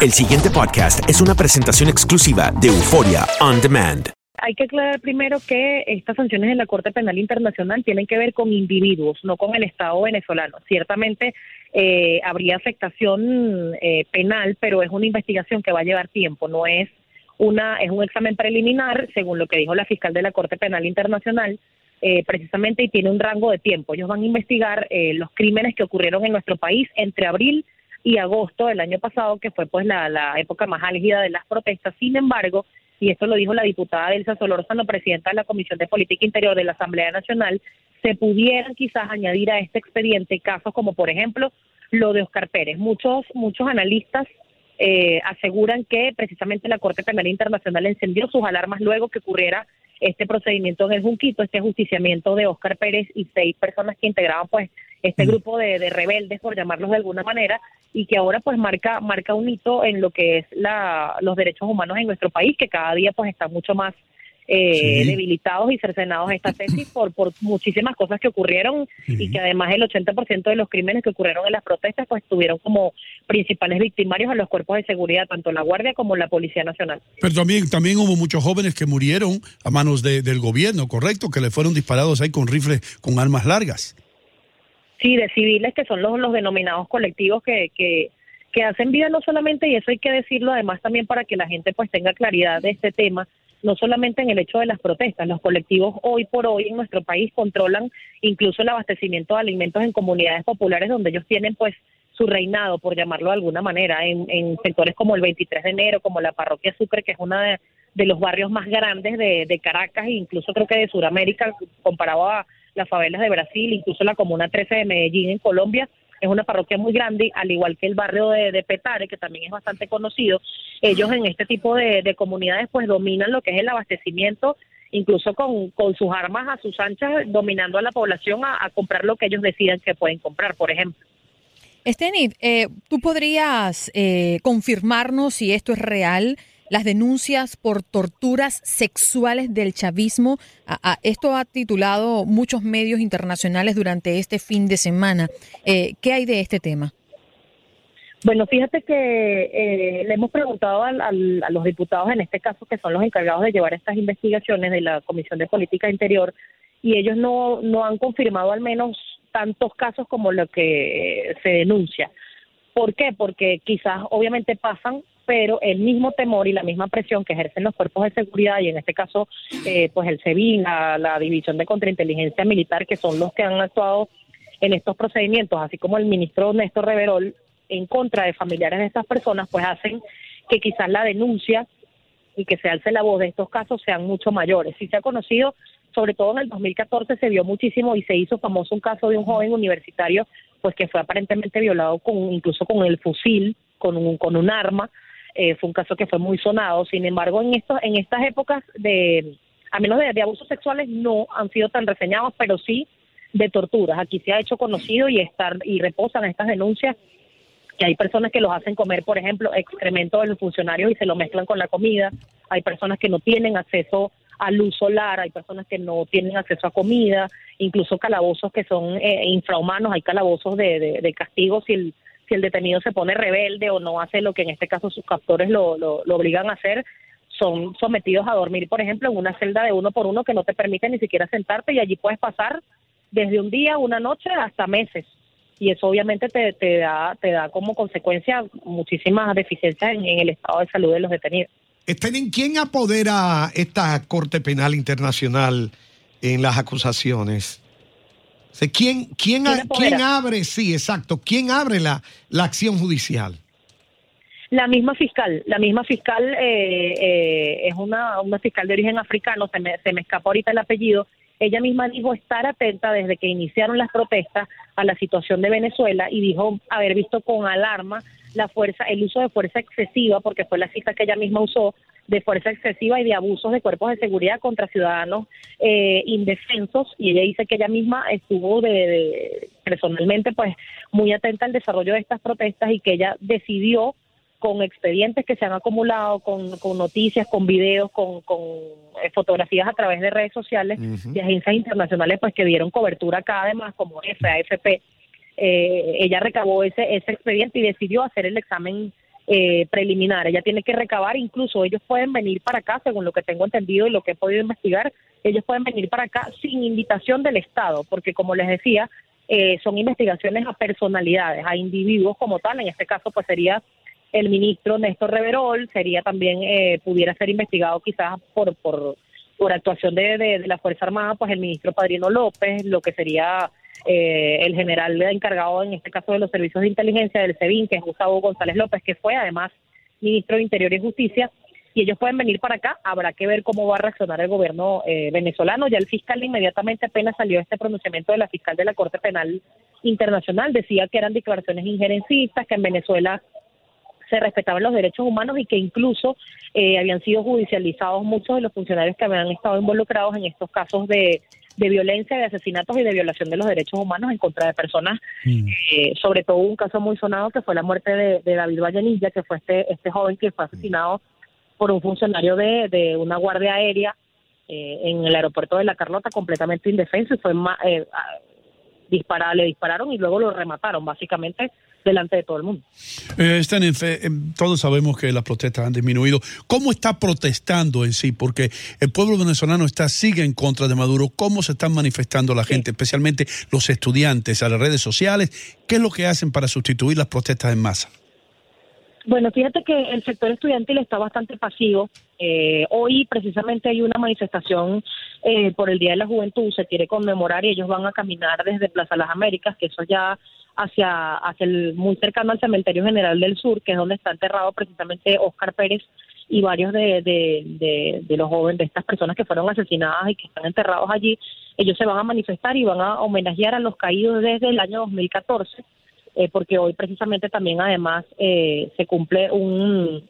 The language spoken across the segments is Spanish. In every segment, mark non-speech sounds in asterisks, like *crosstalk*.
El siguiente podcast es una presentación exclusiva de Euforia On Demand. Hay que aclarar primero que estas sanciones de la Corte Penal Internacional tienen que ver con individuos, no con el Estado venezolano. Ciertamente eh, habría afectación eh, penal, pero es una investigación que va a llevar tiempo, no es una es un examen preliminar, según lo que dijo la fiscal de la Corte Penal Internacional, eh, precisamente y tiene un rango de tiempo. Ellos van a investigar los crímenes que ocurrieron en nuestro país entre abril y agosto del año pasado, que fue pues la, la época más álgida de las protestas. Sin embargo, y esto lo dijo la diputada Elsa Solórzano, presidenta de la Comisión de Política Interior de la Asamblea Nacional, se pudieran quizás añadir a este expediente casos como, por ejemplo, lo de Oscar Pérez. Muchos, muchos analistas eh, aseguran que precisamente la Corte Penal Internacional encendió sus alarmas luego que ocurriera este procedimiento en el Junquito, este justiciamiento de Oscar Pérez y seis personas que integraban pues este mm. grupo de, de, rebeldes, por llamarlos de alguna manera, y que ahora pues marca marca un hito en lo que es la, los derechos humanos en nuestro país, que cada día pues está mucho más eh, debilitados y cercenados esta tesis por, por muchísimas cosas que ocurrieron y que además el 80% de los crímenes que ocurrieron en las protestas pues tuvieron como principales victimarios a los cuerpos de seguridad, tanto la Guardia como la Policía Nacional. Pero también, también hubo muchos jóvenes que murieron a manos del gobierno, ¿correcto? Que le fueron disparados ahí con rifles con armas largas. Sí, de civiles que son los, los denominados colectivos que, que, que hacen vida no solamente, y eso hay que decirlo además también para que la gente pues tenga claridad de este tema, no solamente en el hecho de las protestas, los colectivos hoy por hoy en nuestro país controlan incluso el abastecimiento de alimentos en comunidades populares donde ellos tienen pues su reinado, por llamarlo de alguna manera, en, en sectores como el 23 de enero, como la parroquia Sucre, que es una de, los barrios más grandes de, de Caracas e incluso creo que de Sudamérica, comparado a las favelas de Brasil, incluso la Comuna 13 de Medellín en Colombia, es una parroquia muy grande, al igual que el barrio de, Petare, que también es bastante conocido. Ellos en este tipo de, comunidades pues dominan lo que es el abastecimiento, incluso con, con sus armas a sus anchas, dominando a la población a, comprar lo que ellos decidan que pueden comprar, por ejemplo. Esteni, eh, ¿tú podrías eh, confirmarnos si esto es real? Las denuncias por torturas sexuales del chavismo. esto ha titulado muchos medios internacionales durante este fin de semana. Eh, ¿Qué hay de este tema? Bueno, fíjate que eh, le hemos preguntado a los diputados, en este caso, que son los encargados de llevar estas investigaciones de la Comisión de Política Interior, y ellos no, no han confirmado al menos tantos casos como lo que se denuncia. ¿Por qué? Porque quizás obviamente pasan pero el mismo temor y la misma presión que ejercen los cuerpos de seguridad y en este caso eh, pues el SEBIN, la, División de Contrainteligencia Militar, que son los que han actuado en estos procedimientos, así como el ministro Néstor Reverol en contra de familiares de estas personas, pues hacen que quizás la denuncia y que se alce la voz de estos casos sean mucho mayores. Si se ha conocido, sobre todo en el 2014 se vio muchísimo y se hizo famoso un caso de un joven universitario pues que fue aparentemente violado con incluso con el fusil, con un, con un arma, eh, fue un caso que fue muy sonado. Sin embargo, en estos, en estas épocas de, a menos de, abusos sexuales, no han sido tan reseñados, pero sí de torturas. Aquí se ha hecho conocido y estar y reposan estas denuncias que hay personas que los hacen comer, por ejemplo, excremento de los funcionarios y se lo mezclan con la comida. Hay personas que no tienen acceso a luz solar, hay personas que no tienen acceso a comida, incluso calabozos que son eh, infrahumanos, hay calabozos de, de, de castigos si el si el detenido se pone rebelde o no hace lo que en este caso sus captores lo, lo, obligan a hacer, son sometidos a dormir, por ejemplo, en una celda de uno por uno que no te permite ni siquiera sentarte y allí puedes pasar desde un día, una noche hasta meses. Y eso obviamente te, te da te da como consecuencia muchísimas deficiencias en, en el estado de salud de los detenidos. ¿En quién apodera esta Corte Penal Internacional en las acusaciones? ¿Quién, quién, ¿Quién, abre, sí, exacto, quién abre la, la acción judicial? La misma fiscal, la misma fiscal eh, eh, es una, una fiscal de origen africano, se me, se me escapó ahorita el apellido, ella misma dijo estar atenta desde que iniciaron las protestas a la situación de Venezuela y dijo haber visto con alarma la fuerza, el uso de fuerza excesiva, porque fue la cita que ella misma usó, de fuerza excesiva y de abusos de cuerpos de seguridad contra ciudadanos eh, indefensos. Y ella dice que ella misma estuvo de, personalmente pues muy atenta al desarrollo de estas protestas y que ella decidió con expedientes que se han acumulado, con, noticias, con videos, con, con eh, fotografías a través de redes sociales y agencias internacionales pues que dieron cobertura acá además como FAFP, eh, ella recabó ese, ese expediente y decidió hacer el examen eh, preliminar. Ella tiene que recabar, incluso ellos pueden venir para acá, según lo que tengo entendido y lo que he podido investigar, ellos pueden venir para acá sin invitación del Estado, porque como les decía, eh, son investigaciones a personalidades, a individuos como tal. En este caso, pues sería el ministro Néstor Reverol, sería también, eh, pudiera ser investigado quizás por, por, por actuación de, de, la Fuerza Armada, pues el ministro Padrino López, lo que sería eh, el general encargado en este caso de los servicios de inteligencia del SEBIN, que es Gustavo González López, que fue además ministro de Interior y Justicia, y ellos pueden venir para acá, habrá que ver cómo va a reaccionar el gobierno eh, venezolano. Ya el fiscal inmediatamente apenas salió este pronunciamiento de la fiscal de la Corte Penal Internacional, decía que eran declaraciones injerencistas, que en Venezuela se respetaban los derechos humanos y que incluso eh, habían sido judicializados muchos de los funcionarios que habían estado involucrados en estos casos de, de violencia, de asesinatos y de violación de los derechos humanos en contra de personas, mm. eh, sobre todo un caso muy sonado que fue la muerte de, David Vallenilla, que fue este, este joven que fue asesinado por un funcionario de, de una guardia aérea eh, en el aeropuerto de La Carlota completamente indefenso y fue eh, disparar, le dispararon y luego lo remataron básicamente delante de todo el mundo. Eh, eh, todos sabemos que las protestas han disminuido. ¿Cómo está protestando en sí? Porque el pueblo venezolano está sigue en contra de Maduro. ¿Cómo se están manifestando la gente, especialmente los estudiantes, a las redes sociales? ¿Qué es lo que hacen para sustituir las protestas en masa? Bueno, fíjate que el sector estudiantil está bastante pasivo. Eh, hoy precisamente hay una manifestación eh, por el Día de la Juventud, se quiere conmemorar y ellos van a caminar desde Plaza Las Américas, que eso ya hacia, hacia el muy cercano al Cementerio General del Sur, que es donde está enterrado precisamente Oscar Pérez y varios de, de, de, los jóvenes, de estas personas que fueron asesinadas y que están enterrados allí. Ellos se van a manifestar y van a homenajear a los caídos desde el año 2014 eh, porque hoy precisamente también además eh, se cumple un,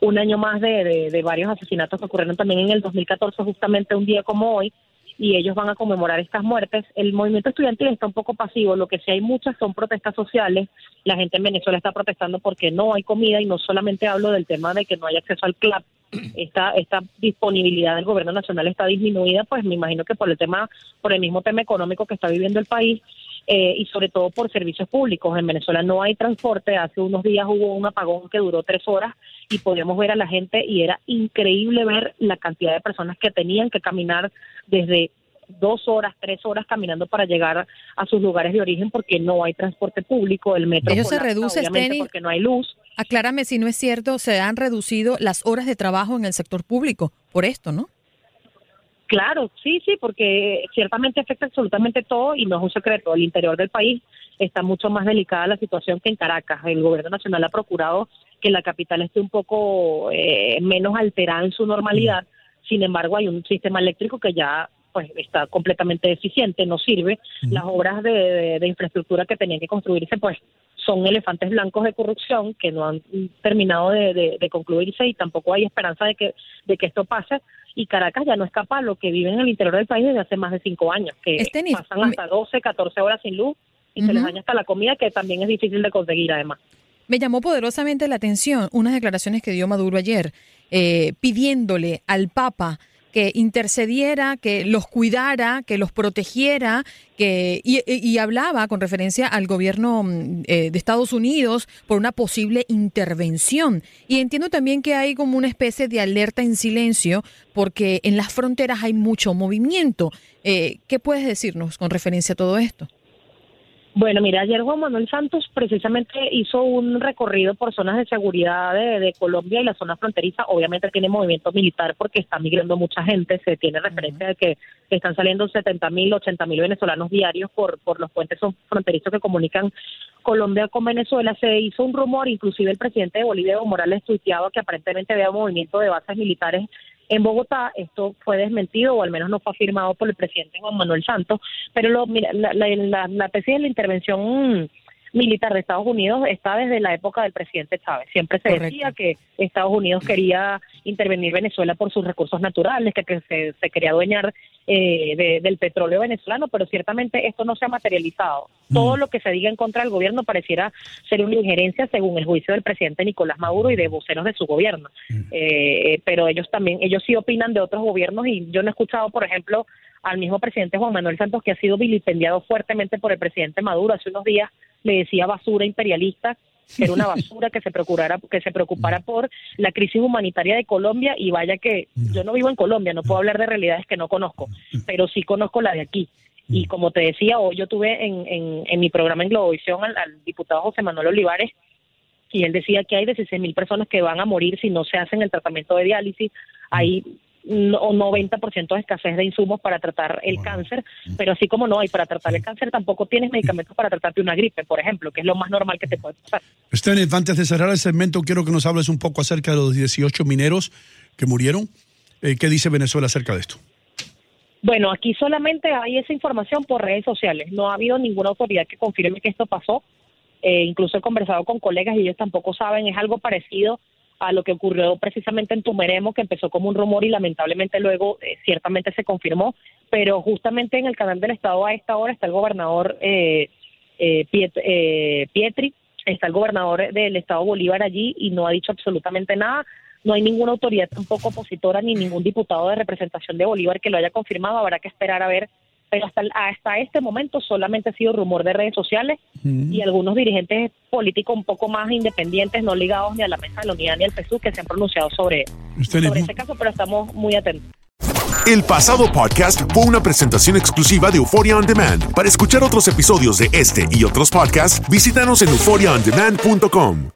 un año más de, de, varios asesinatos que ocurrieron también en el 2014, justamente un día como hoy, y ellos van a conmemorar estas muertes. El movimiento estudiantil está un poco pasivo, lo que sí hay muchas son protestas sociales. La gente en Venezuela está protestando porque no hay comida y no solamente hablo del tema de que no hay acceso al club. *clears throat* Esta, esta disponibilidad del gobierno nacional está disminuida, pues me imagino que por el tema, por el mismo tema económico que está viviendo el país eh, y sobre todo por servicios públicos. En Venezuela no hay transporte. Hace unos días hubo un apagón que duró tres horas y podíamos ver a la gente y era increíble ver la cantidad de personas que tenían que caminar desde dos horas, tres horas caminando para llegar a sus lugares de origen porque no hay transporte público, el metro Ellos se reduce, porque no hay luz. Aclárame si no es cierto, se han reducido las horas de trabajo en el sector público por esto, ¿no? Claro, sí, sí, porque ciertamente afecta absolutamente todo y no es un secreto. El interior del país está mucho más delicada la situación que en Caracas. El gobierno nacional ha procurado que la capital esté un poco eh, menos alterada en su normalidad. Sin embargo, hay un sistema eléctrico que ya pues está completamente deficiente, no sirve. Las obras de, infraestructura que tenían que construirse, pues son elefantes blancos de corrupción que no han terminado de, concluirse y tampoco hay esperanza de que, de que esto pase. Y Caracas ya no escapa a lo que vive en el interior del país desde hace más de cinco años, que pasan hasta 12, 14 horas sin luz y se les daña hasta la comida, que también es difícil de conseguir además. Me llamó poderosamente la atención unas declaraciones que dio Maduro ayer, eh, pidiéndole al Papa que intercediera, que los cuidara, que los protegiera, que y, hablaba con referencia al gobierno mm, eh, de Estados Unidos por una posible intervención. Y entiendo también que hay como una especie de alerta en silencio porque en las fronteras hay mucho movimiento. Eh, ¿Qué puedes decirnos con referencia a todo esto? Bueno, mira, ayer Juan Manuel Santos precisamente hizo un recorrido por zonas de seguridad de, Colombia y la zona fronteriza. Obviamente tiene movimiento militar porque está migrando mucha gente. Se tiene referencia de que están saliendo 70 mil, 80 mil venezolanos diarios por, por los puentes fronterizos que comunican Colombia con Venezuela. Se hizo un rumor, inclusive el presidente de Bolivia, Evo Morales, tuiteaba que aparentemente había movimiento de bases militares en Bogotá. Esto fue desmentido o al menos no fue afirmado por el presidente Juan Manuel Santos, pero lo, mira, la, la, la, tesis de la intervención militar de Estados Unidos está desde la época del presidente Chávez. Siempre se decía que Estados Unidos quería intervenir Venezuela por sus recursos naturales, que, se, quería adueñar eh, del petróleo venezolano, pero ciertamente esto no se ha materializado. Todo mm. lo que se diga en contra del gobierno pareciera ser una injerencia según el juicio del presidente Nicolás Maduro y de voceros de su gobierno. Mm. Eh, pero ellos también, ellos sí opinan de otros gobiernos y yo no he escuchado, por ejemplo, al mismo presidente Juan Manuel Santos que ha sido vilipendiado fuertemente por el presidente Maduro hace unos días le decía basura imperialista que era una basura que se procurara, que se preocupara por la crisis humanitaria de Colombia y vaya que yo no vivo en Colombia, no puedo hablar de realidades que no conozco, pero sí conozco la de aquí. Y como te decía, hoy yo tuve en, en, mi programa en Globovisión al, al diputado José Manuel Olivares y él decía que hay 16 mil personas que van a morir si no se hacen el tratamiento de diálisis. Hay o 90% de escasez de insumos para tratar el cáncer, pero así como no hay para tratar el cáncer, tampoco tienes medicamentos para tratarte una gripe, por ejemplo, que es lo más normal que te puede pasar. Stanley, antes de cerrar el segmento, quiero que nos hables un poco acerca de los 18 mineros que murieron. Eh, ¿Qué dice Venezuela acerca de esto? Bueno, aquí solamente hay esa información por redes sociales. No ha habido ninguna autoridad que confirme que esto pasó. Eh, incluso he conversado con colegas y ellos tampoco saben. Es algo parecido a lo que ocurrió precisamente en Tumeremo, que empezó como un rumor y lamentablemente luego eh, ciertamente se confirmó, pero justamente en el canal del Estado a esta hora está el gobernador eh, eh, eh, Pietri, está el gobernador del Estado Bolívar allí y no ha dicho absolutamente nada. No hay ninguna autoridad tampoco opositora ni ningún diputado de representación de Bolívar que lo haya confirmado. Habrá que esperar a ver pero hasta, hasta este momento solamente ha sido rumor de redes sociales y algunos dirigentes políticos un poco más independientes, no ligados ni a la mesa de la unidad ni al PSU, que se han pronunciado sobre, sobre este caso, pero estamos muy atentos. El pasado podcast fue una presentación exclusiva de Euphoria On Demand. Para escuchar otros episodios de este y otros podcasts, visítanos en euphoriaondemand.com.